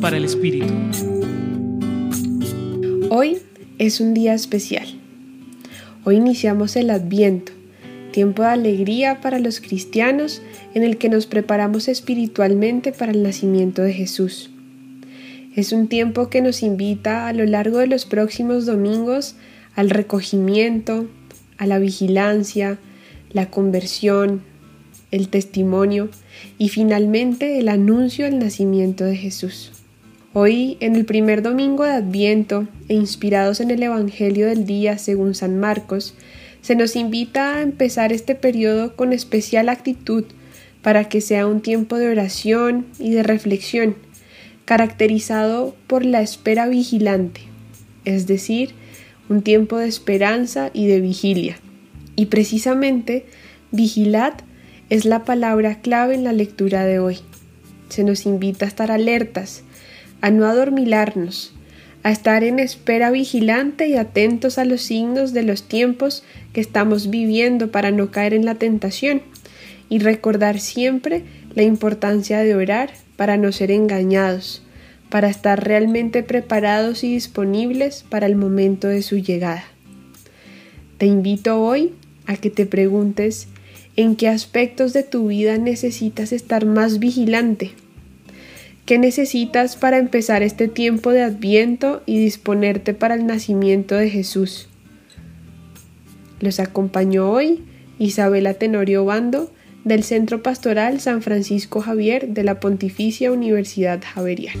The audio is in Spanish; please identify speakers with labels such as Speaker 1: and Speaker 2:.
Speaker 1: Para el Espíritu.
Speaker 2: Hoy es un día especial. Hoy iniciamos el Adviento, tiempo de alegría para los cristianos en el que nos preparamos espiritualmente para el nacimiento de Jesús. Es un tiempo que nos invita a lo largo de los próximos domingos al recogimiento, a la vigilancia, la conversión, el testimonio y finalmente el anuncio del nacimiento de Jesús. Hoy, en el primer domingo de Adviento e inspirados en el Evangelio del día según San Marcos, se nos invita a empezar este periodo con especial actitud para que sea un tiempo de oración y de reflexión, caracterizado por la espera vigilante, es decir, un tiempo de esperanza y de vigilia. Y precisamente, vigilad es la palabra clave en la lectura de hoy. Se nos invita a estar alertas, a no adormilarnos, a estar en espera vigilante y atentos a los signos de los tiempos que estamos viviendo para no caer en la tentación y recordar siempre la importancia de orar para no ser engañados, para estar realmente preparados y disponibles para el momento de su llegada. Te invito hoy a que te preguntes en qué aspectos de tu vida necesitas estar más vigilante. ¿Qué necesitas para empezar este tiempo de adviento y disponerte para el nacimiento de Jesús? Los acompañó hoy Isabela Tenorio Bando del Centro Pastoral San Francisco Javier de la Pontificia Universidad Javeriana.